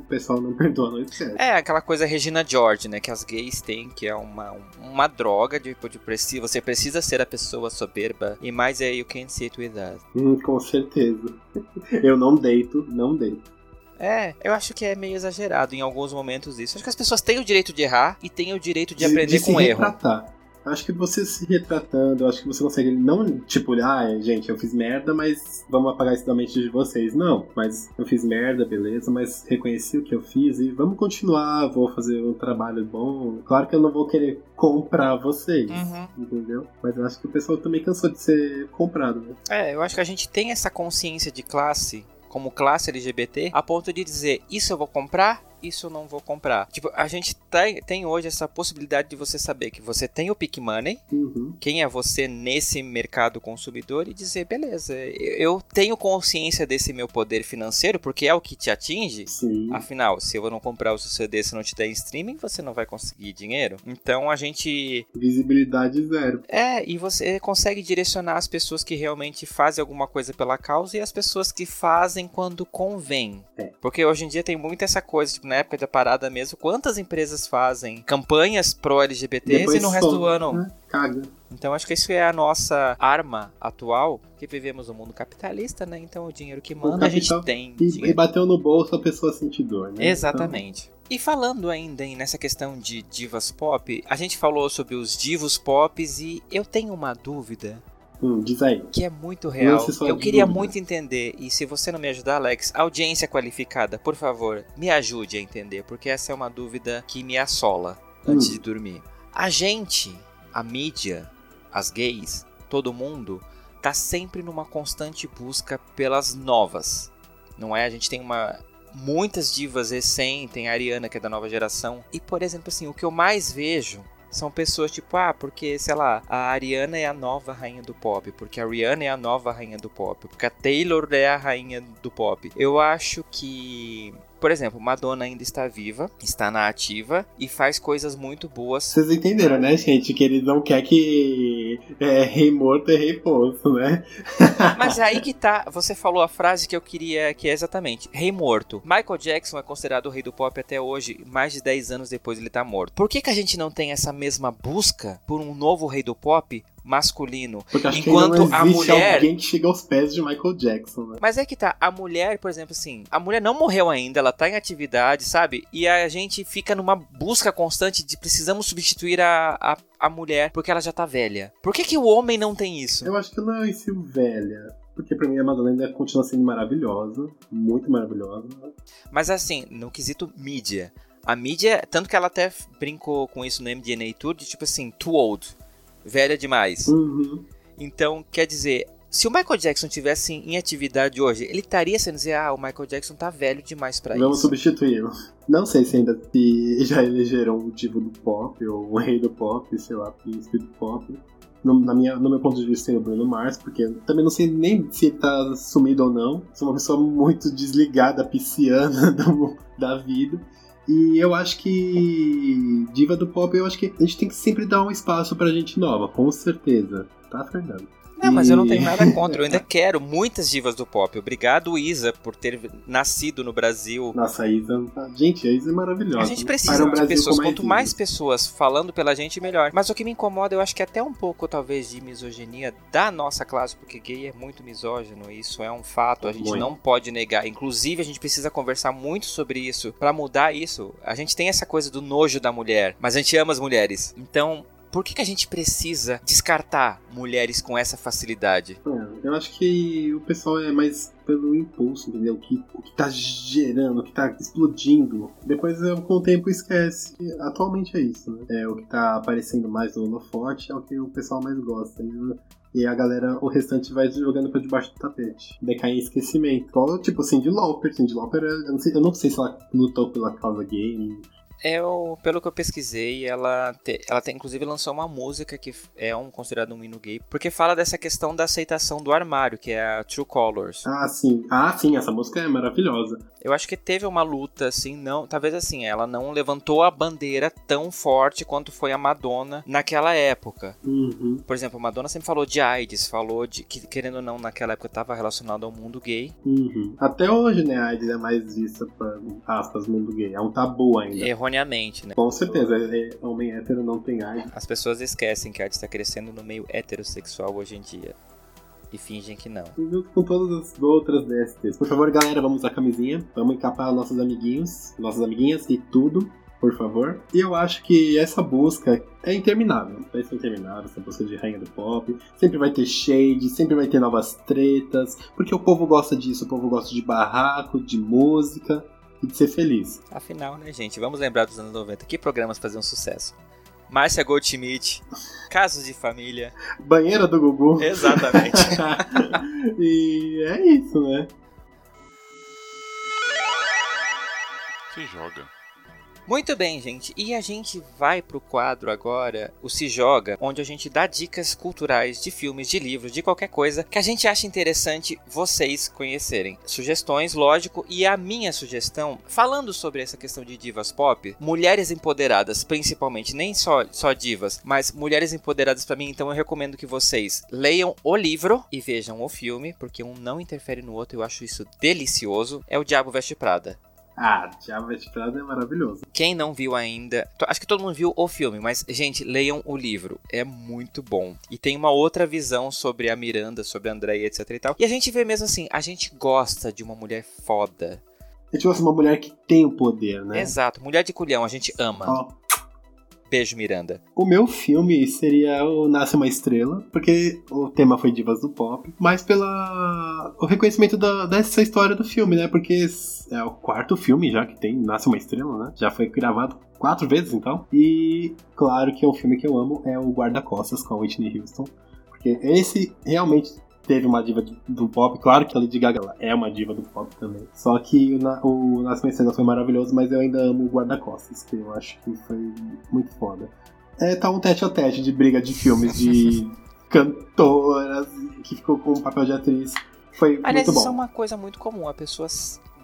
o pessoal não (laughs) perdoa, não esquece. É, aquela coisa Regina George, né? Que as gays têm, que é uma, uma droga de, de preciso. Você precisa ser a pessoa soberba. E mais é you can't sit with us. Hum, com certeza. (laughs) Eu não deito, não deito. É, eu acho que é meio exagerado em alguns momentos isso. Acho que as pessoas têm o direito de errar e têm o direito de, de aprender de com erro. Retratar acho que você se retratando, acho que você consegue não, tipo, ah, gente, eu fiz merda, mas vamos apagar isso da mente de vocês. Não, mas eu fiz merda, beleza, mas reconheci o que eu fiz e vamos continuar, vou fazer um trabalho bom. Claro que eu não vou querer comprar vocês, uhum. entendeu? Mas eu acho que o pessoal também cansou de ser comprado, né? É, eu acho que a gente tem essa consciência de classe como classe LGBT, a ponto de dizer isso eu vou comprar, isso eu não vou comprar. Tipo, a gente tem, tem hoje essa possibilidade de você saber que você tem o Pick Money, uhum. quem é você nesse mercado consumidor e dizer, beleza, eu tenho consciência desse meu poder financeiro, porque é o que te atinge. Sim. Afinal, se eu não comprar o seu CD se não te der em streaming, você não vai conseguir dinheiro. Então a gente. Visibilidade zero. É, e você consegue direcionar as pessoas que realmente fazem alguma coisa pela causa e as pessoas que fazem quando convém. É. Porque hoje em dia tem muito essa coisa, tipo, na época da parada mesmo, quantas empresas fazem campanhas pro-LGBTs e no resto do ano. Né? Caga. Então acho que isso é a nossa arma atual, que vivemos no mundo capitalista, né? Então o dinheiro que manda a gente tem. E, e, bateu no bolso a pessoa sentir dor, né? Exatamente. Então... E falando ainda hein, nessa questão de divas pop, a gente falou sobre os divos pop e eu tenho uma dúvida Hum, diz aí. Que é muito real. Eu queria dúvida. muito entender, e se você não me ajudar, Alex, audiência qualificada, por favor, me ajude a entender, porque essa é uma dúvida que me assola hum. antes de dormir. A gente, a mídia, as gays, todo mundo, tá sempre numa constante busca pelas novas. Não é? A gente tem uma muitas divas recém, tem a Ariana que é da nova geração. E por exemplo, assim, o que eu mais vejo são pessoas tipo, ah, porque, sei lá, a Ariana é a nova rainha do pop, porque a Rihanna é a nova rainha do pop, porque a Taylor é a rainha do pop. Eu acho que por exemplo, Madonna ainda está viva, está na ativa e faz coisas muito boas. Vocês entenderam, né, gente? Que ele não quer que é, rei morto é rei posto, né? (laughs) Mas aí que tá. Você falou a frase que eu queria, que é exatamente: rei morto. Michael Jackson é considerado o rei do pop até hoje, mais de 10 anos depois ele tá morto. Por que, que a gente não tem essa mesma busca por um novo rei do pop masculino. Porque acho enquanto que não a mulher alguém que chega aos pés de Michael Jackson, né? Mas é que tá, a mulher, por exemplo, assim, a mulher não morreu ainda, ela tá em atividade, sabe? E a gente fica numa busca constante de precisamos substituir a, a, a mulher porque ela já tá velha. Por que, que o homem não tem isso? Eu acho que não é isso velha. Porque pra mim a Madonna ainda continua sendo maravilhosa, muito maravilhosa. Mas assim, no quesito mídia, a mídia, tanto que ela até brincou com isso no MDNA Tour, de tipo assim, too old velha demais. Uhum. Então, quer dizer, Se o Michael Jackson tivesse em atividade hoje, ele estaria sendo dizer, ah, o Michael Jackson tá velho demais para isso. Vamos substituí-lo. Não sei se ainda se já elegeram o divo do pop, ou o rei do pop, sei lá, príncipe do pop. No, na minha, no meu ponto de vista, tem o Bruno Mars, porque também não sei nem se ele tá sumido ou não. Sou uma pessoa muito desligada, pisciana (laughs) do, da vida. E eu acho que diva do pop, eu acho que a gente tem que sempre dar um espaço pra gente nova, com certeza. Tá, Fernando? Não, mas eu não tenho nada contra. Eu ainda (laughs) quero muitas divas do pop. Obrigado, Isa, por ter nascido no Brasil. Nossa, a Isa. Gente, a Isa é maravilhosa. A gente precisa de pessoas. Mais Quanto mais pessoas falando pela gente, melhor. Mas o que me incomoda, eu acho que é até um pouco, talvez, de misoginia da nossa classe, porque gay é muito misógino. Isso é um fato. A gente muito. não pode negar. Inclusive, a gente precisa conversar muito sobre isso para mudar isso. A gente tem essa coisa do nojo da mulher, mas a gente ama as mulheres. Então, por que, que a gente precisa descartar mulheres com essa facilidade? É, eu acho que o pessoal é mais pelo impulso, entendeu? O que, o que tá gerando, o que tá explodindo. Depois, com o tempo, esquece. Atualmente é isso, né? É o que tá aparecendo mais no forte, é o que o pessoal mais gosta. E a galera, o restante vai jogando pra debaixo do tapete. Decai em esquecimento. Tipo, Cindy Lauper. Cindy Lauper, eu não sei, eu não sei se ela lutou pela causa gay, eu, pelo que eu pesquisei, ela, te, ela tem, inclusive lançou uma música que é um considerado um hino gay, porque fala dessa questão da aceitação do armário, que é a True Colors. Ah, sim. Ah, sim, essa música é maravilhosa. Eu acho que teve uma luta, assim, não. Talvez assim, ela não levantou a bandeira tão forte quanto foi a Madonna naquela época. Uhum. Por exemplo, a Madonna sempre falou de AIDS, falou de que, querendo ou não, naquela época estava relacionado ao mundo gay. Uhum. Até hoje, né, a AIDS é mais vista para aspas, mundo gay. É um tabu ainda. Erroneamente, né? Com certeza, é, é, homem hétero não tem AIDS. As pessoas esquecem que a AIDS está crescendo no meio heterossexual hoje em dia e fingem que não. Junto com todas as outras DSTs. Por favor, galera, vamos usar camisinha. Vamos encapar nossos amiguinhos, nossas amiguinhas e tudo, por favor. E eu acho que essa busca é interminável. Vai ser interminável, essa busca de rainha do pop. Sempre vai ter shade, sempre vai ter novas tretas. Porque o povo gosta disso, o povo gosta de barraco, de música e de ser feliz. Afinal, né, gente? Vamos lembrar dos anos 90. Que programas faziam sucesso? Márcia Goldschmidt, Casos de Família. Banheira do Gugu. Exatamente. (laughs) e é isso, né? Se joga. Muito bem, gente. E a gente vai pro quadro agora, o Se Joga, onde a gente dá dicas culturais de filmes, de livros, de qualquer coisa que a gente acha interessante vocês conhecerem. Sugestões, lógico, e a minha sugestão, falando sobre essa questão de divas pop, mulheres empoderadas, principalmente, nem só, só divas, mas mulheres empoderadas para mim, então eu recomendo que vocês leiam o livro e vejam o filme, porque um não interfere no outro, eu acho isso delicioso. É o Diabo Veste Prada. Ah, Diabo Veste Prada é maravilhoso. Quem não viu ainda, acho que todo mundo viu o filme, mas gente, leiam o livro, é muito bom. E tem uma outra visão sobre a Miranda, sobre a Andréia, etc e tal. E a gente vê mesmo assim, a gente gosta de uma mulher foda. A gente gosta de uma mulher que tem o poder, né? Exato, mulher de culhão, a gente ama. Oh. Beijo, Miranda. O meu filme seria o Nasce uma Estrela, porque o tema foi Divas do Pop, mas pela o reconhecimento da, dessa história do filme, né? Porque é o quarto filme já que tem Nasce uma Estrela, né? Já foi gravado quatro vezes então. E claro que é um filme que eu amo, é o Guarda-Costas com a Whitney Houston. Porque esse realmente teve uma diva do pop. Claro que a Lady Gaga é uma diva do pop também. Só que o, o Nascimento foi maravilhoso, mas eu ainda amo o Guarda-Costas, que eu acho que foi muito foda. É, tá um tete a tete de briga de filmes de (laughs) cantoras que ficou com o papel de atriz. Foi Aliás, muito bom. isso é uma coisa muito comum. A pessoa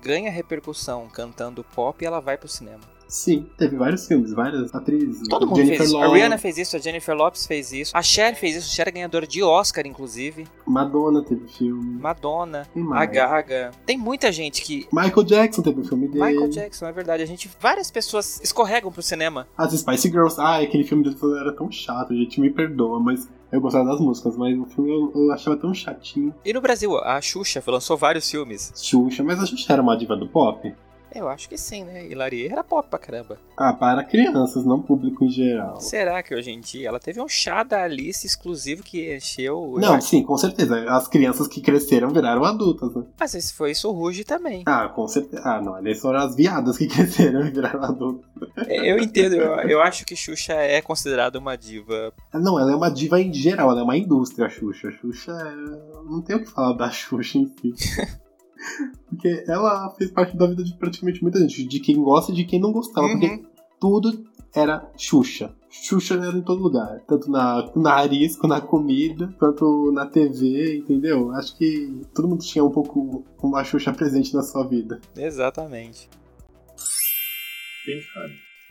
ganha repercussão cantando pop e ela vai pro cinema. Sim, teve vários filmes, várias atrizes. Todo mundo Jennifer fez isso. A Rihanna fez isso, a Jennifer Lopes fez isso. A Cher fez isso, a Cher é ganhadora de Oscar, inclusive. Madonna teve filme. Madonna, a Gaga. Tem muita gente que. Michael Jackson teve o filme dele. Michael Jackson, é verdade. A gente. Várias pessoas escorregam pro cinema. As Spice Girls. Ah, aquele filme deles era tão chato, a gente me perdoa, mas eu gostava das músicas, mas o filme eu, eu, achava tão chatinho. E no Brasil, a Xuxa lançou vários filmes. Xuxa, mas a Xuxa era uma diva do pop? Eu acho que sim, né? Hilarie era pop pra caramba. Ah, para crianças, não público em geral. Será que hoje em dia ela teve um chá da Alice exclusivo que encheu. Não, sim, com certeza. As crianças que cresceram viraram adultas, né? Mas esse foi isso Ruge também. Ah, com certeza. Ah, não, eles foram as viadas que (laughs) cresceram e viraram adultas. Eu entendo, eu, eu acho que Xuxa é considerada uma diva. Não, ela é uma diva em geral, ela é uma indústria, a Xuxa. A Xuxa é... Não tem o que falar da Xuxa em si. (laughs) Porque ela fez parte da vida de praticamente muita gente, de quem gosta e de quem não gostava. Uhum. Porque tudo era Xuxa. Xuxa era em todo lugar. Tanto na, nariz, quanto na comida, quanto na TV, entendeu? Acho que todo mundo tinha um pouco uma Xuxa presente na sua vida. Exatamente.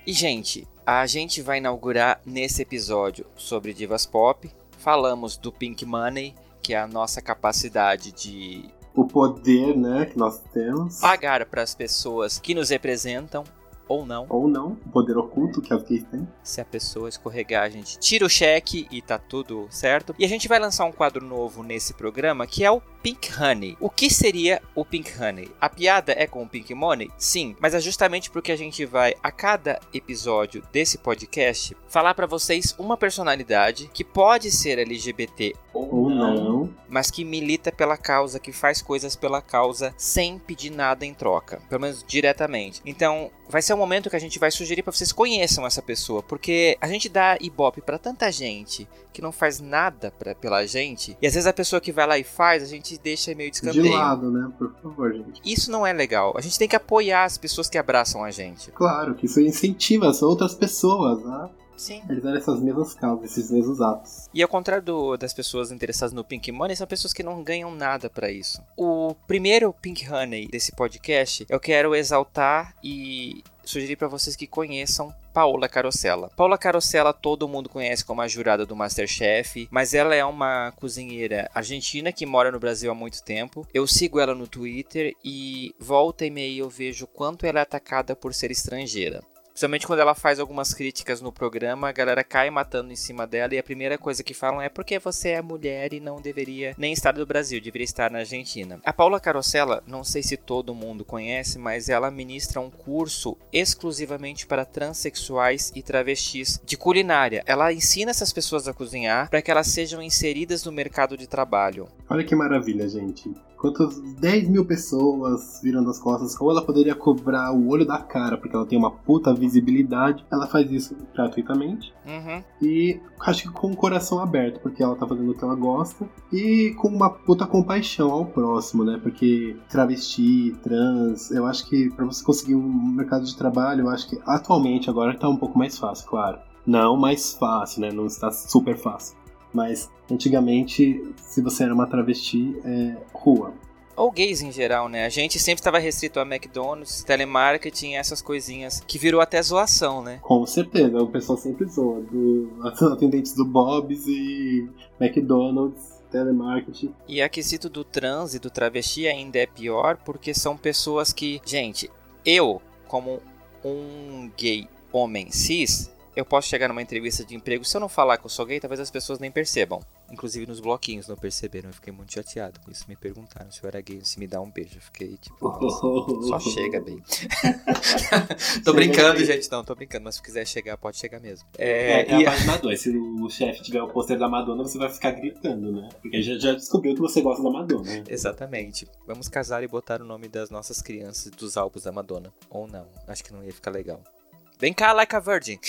E, gente, a gente vai inaugurar nesse episódio sobre divas pop. Falamos do Pink Money, que é a nossa capacidade de O poder, né, que nós temos. pagar para as pessoas que nos representam ou não. Ou não, o poder oculto que as gays têm. Se a pessoa escorregar, a gente tira o cheque e tá tudo certo. E a gente vai lançar um quadro novo nesse programa que é o Pink Honey. O que seria o Pink Honey? A piada é com o Pink Money? Sim, mas é justamente porque a gente vai a cada episódio desse podcast falar pra vocês uma personalidade que pode ser LGBT Ou não. mas que milita pela causa, que faz coisas pela causa sem pedir nada em troca, pelo menos diretamente. Então, vai ser um momento que a gente vai sugerir para vocês conheçam essa pessoa, porque a gente dá ibope para tanta gente que não faz nada pra, pela gente, e às vezes a pessoa que vai lá e faz, a gente deixa meio de De lado, né? Por favor, gente. Isso não é legal. A gente tem que apoiar as pessoas que abraçam a gente. Claro que isso incentiva as outras pessoas a Sim. realizar essas mesmas causas, esses mesmos atos. E ao contrário do- das pessoas interessadas no Pink Money, são pessoas que não ganham nada pra isso. O primeiro Pink Honey desse podcast, eu quero exaltar e sugerir pra vocês que conheçam Paola Carosella. Paola Carosella todo mundo conhece como a jurada do Masterchef, mas ela é uma cozinheira argentina que mora no Brasil há muito tempo. Eu sigo ela no Twitter e volta e meia eu vejo quanto ela é atacada por ser estrangeira. Principalmente quando ela faz algumas críticas no programa, a galera cai matando em cima dela e a primeira coisa que falam é porque você é mulher e não deveria nem estar no Brasil, deveria estar na Argentina. A Paula Carosella, não sei se todo mundo conhece, mas ela ministra um curso exclusivamente para transexuais e travestis de culinária. Ela ensina essas pessoas a cozinhar para que elas sejam inseridas no mercado de trabalho. Olha que maravilha, gente. Quantas 10 mil pessoas viram das costas, ou ela poderia cobrar o olho da cara, porque ela tem uma puta visibilidade, ela faz isso gratuitamente. Uhum. E acho que com o coração aberto, porque ela tá fazendo o que ela gosta. E com uma puta compaixão ao próximo, né? Porque travesti, trans, eu acho que pra você conseguir um mercado de trabalho, eu acho que atualmente agora tá um pouco mais fácil, claro. Não mais fácil, né? Não está super fácil. Mas antigamente, se você era uma travesti, é rua. Ou gays em geral, né? A gente sempre estava restrito a McDonald's, telemarketing, essas coisinhas que virou até zoação, né? Com certeza, o pessoal sempre zoa. Do, atendentes do Bob's e McDonald's, telemarketing. E a quesito do trans e do travesti ainda é pior porque são pessoas que, gente, eu, como um gay homem cis, eu posso chegar numa entrevista de emprego, se eu não falar que eu sou gay, talvez as pessoas nem percebam. Inclusive nos bloquinhos não perceberam, eu fiquei muito chateado com isso. Me perguntaram se eu era gay, se me dá um beijo. Eu fiquei tipo, (laughs) só chega, bem. tô brincando, gente, não, tô brincando, mas se quiser chegar, pode chegar mesmo. É, É, é e a página 2. Se o chefe tiver o pôster da Madonna, você vai ficar gritando, né? Porque já, já descobriu que você gosta da Madonna. né? Exatamente. Vamos casar e botar o nome das nossas crianças dos álbuns da Madonna. Ou não. Acho que não ia ficar legal. Vem cá, like a virgin.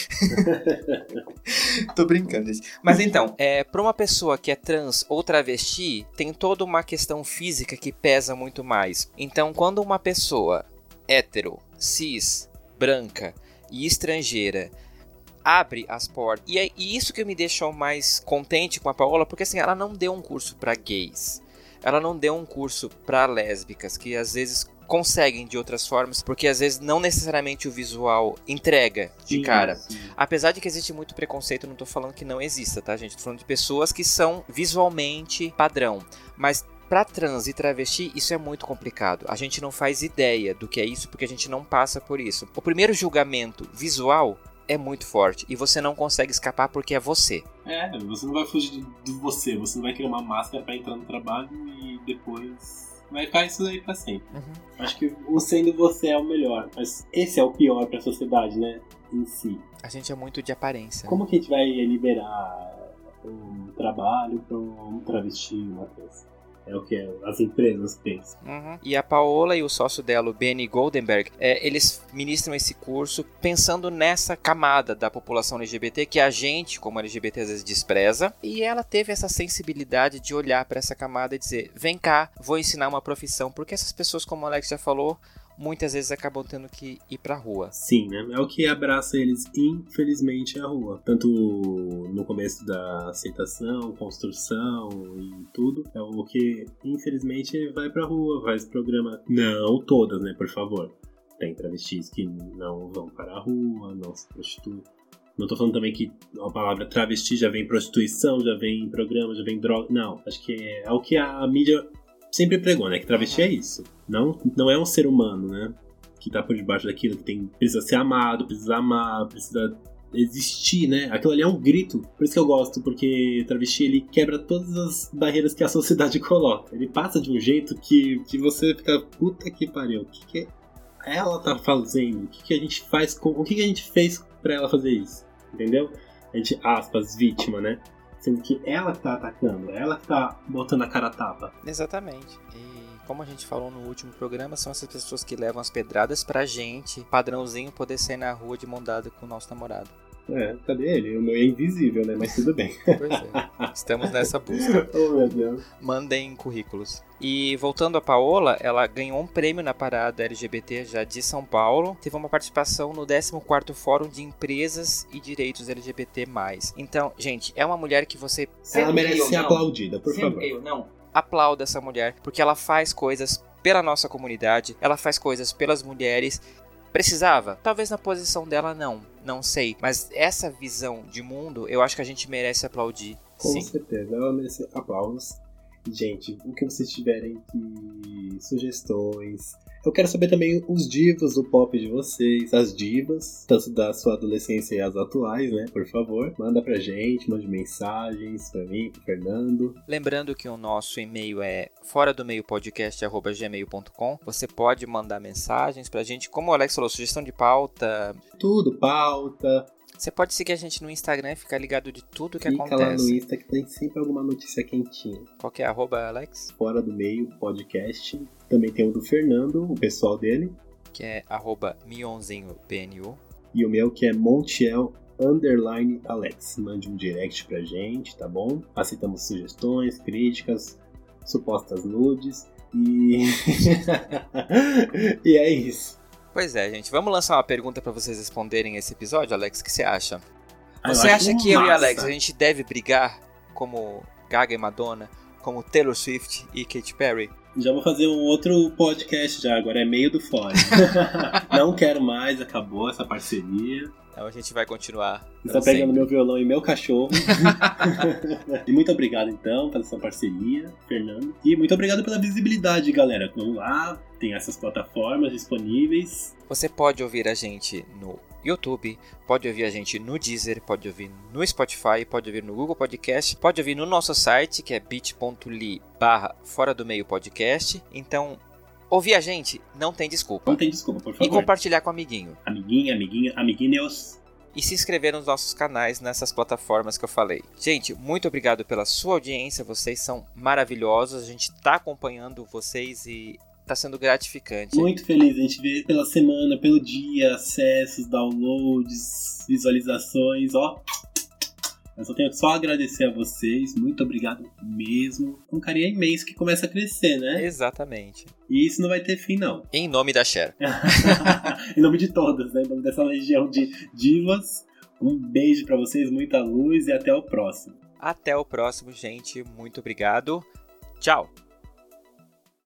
(laughs) Tô brincando, gente. Mas então, é, pra uma pessoa que é trans ou travesti, tem toda uma questão física que pesa muito mais. Então, quando uma pessoa hétero, cis, branca e estrangeira abre as portas. E é isso que me deixou mais contente com a Paola, porque assim, ela não deu um curso pra gays. Ela não deu um curso pra lésbicas, que às vezes conseguem de outras formas, porque às vezes não necessariamente o visual entrega de Sim, cara. sim. Apesar de que existe muito preconceito, não tô falando que não exista, tá, gente? Tô falando de pessoas que são visualmente padrão. Mas pra trans e travesti, isso é muito complicado. A gente não faz ideia do que é isso porque a gente não passa por isso. O primeiro julgamento visual é muito forte e você não consegue escapar porque é você. É, você não vai fugir de, de você, você não vai criar uma máscara pra entrar no trabalho e depois vai ficar isso aí pra sempre. Acho que o sendo você é o melhor, mas esse é o pior pra sociedade, né? Em si. A gente é muito de aparência. Como que a gente vai liberar um trabalho pra um travesti, Matheus? É o que as empresas pensam. Uhum. E a Paola e o sócio dela, o Benny Goldenberg, é, eles ministram esse curso pensando nessa camada da população LGBT que a gente, como LGBT, às vezes despreza. E ela teve essa sensibilidade de olhar para essa camada e dizer: vem cá, vou ensinar uma profissão. Porque essas pessoas, como o Alex já falou, muitas vezes acabam tendo que ir pra rua. Sim, né? É o que abraça eles, infelizmente, a rua. Tanto no começo da aceitação, construção e tudo. É o que, infelizmente, vai pra rua, faz programa. Não todas, né? Por favor. Tem travestis que não vão para a rua, não se prostituem. Não tô falando também que a palavra travesti já vem prostituição, já vem programa, já vem droga. Não, acho que é, é o que a mídia sempre pregou, né? Que travesti é isso. Não, não é um ser humano, né? Que tá por debaixo daquilo, que tem, precisa ser amado, precisa amar, precisa existir, né? Aquilo ali é um grito. Por isso que eu gosto, porque travesti ele quebra todas as barreiras que a sociedade (laughs) coloca. Ele passa de um jeito que, que você fica, puta que pariu, o que, que ela tá fazendo? O que, que a gente faz com. O que, que a gente fez para ela fazer isso? Entendeu? A gente, aspas, vítima, né? Sendo que ela que tá atacando, ela que tá botando a cara a tapa. Exatamente. E como a gente falou no último programa, são essas pessoas que levam as pedradas pra gente, padrãozinho, poder sair na rua de mão dada com o nosso namorado. É, cadê ele? O meu é invisível, né? Mas tudo bem. Pois é. Estamos nessa busca. (laughs) oh, meu Deus. Mandem currículos. E voltando a Paola, ela ganhou um prêmio na parada LGBT já de São Paulo. Teve uma participação no 14º Fórum de Empresas e Direitos LGBT+. Então, gente, é uma mulher que você... Ela merece ser aplaudida, por favor. Eu não. Aplauda essa mulher, porque ela faz coisas pela nossa comunidade, ela faz coisas pelas mulheres Precisava? Talvez na posição dela não, não sei. Mas essa visão de mundo, eu acho que a gente merece aplaudir. Com sim. certeza, ela merece aplausos. Gente, o que vocês tiverem de sugestões, eu quero saber também os divos do pop de vocês, as divas, tanto da sua adolescência e as atuais, né? Por favor, manda pra gente, mande mensagens pra mim, pro Fernando. Lembrando que o nosso e-mail é fora do meio podcast@gmail.com. Você pode mandar mensagens pra gente, como o Alex falou, sugestão de pauta, tudo, pauta, você pode seguir a gente no Instagram e ficar ligado de tudo que Fica acontece. Fica lá no Insta que tem sempre alguma notícia quentinha. Qual que é? Arroba Alex? Fora do meio podcast. Também tem o do Fernando, o pessoal dele. Que é arroba mionzinhopnu. E o meu que é Montiel underline Alex. Mande um direct pra gente, tá bom? Aceitamos sugestões, críticas, supostas nudes. E. (laughs) e é isso. Pois é, gente. Vamos lançar uma pergunta para vocês responderem esse episódio, Alex. O que você acha? Ah, você acha que eu e Alex a gente deve brigar como Gaga e Madonna, como Taylor Swift e Katy Perry? Já vou fazer um outro podcast já, agora é meio do fone. (laughs) Não quero mais, acabou essa parceria. Então a gente vai continuar. Está pegando meu violão e meu cachorro. (laughs) e muito obrigado então pela sua parceria, Fernando. E muito obrigado pela visibilidade, galera. Vamos lá, tem essas plataformas disponíveis. Você pode ouvir a gente no YouTube, pode ouvir a gente no Deezer, pode ouvir no Spotify, pode ouvir no Google Podcast, pode ouvir no nosso site que é bit.ly barra fora do meio podcast. Então Ouvir a gente não tem desculpa. Não tem desculpa, por favor. E compartilhar com o amiguinho. Amiguinha, amiguinha, amiguinhos. E se inscrever nos nossos canais nessas plataformas que eu falei. Gente, muito obrigado pela sua audiência. Vocês são maravilhosos. A gente está acompanhando vocês e tá sendo gratificante. Muito feliz. A gente vê pela semana, pelo dia, acessos, downloads, visualizações. Ó, eu só tenho só agradecer a vocês, muito obrigado mesmo. Um carinho imenso que começa a crescer, né? Exatamente. E isso não vai ter fim, não. (laughs) Em nome da Cher. em nome de todas, né? Em nome dessa legião de divas. Um beijo para vocês, muita luz e até o próximo. Até o próximo, gente. Muito obrigado. Tchau.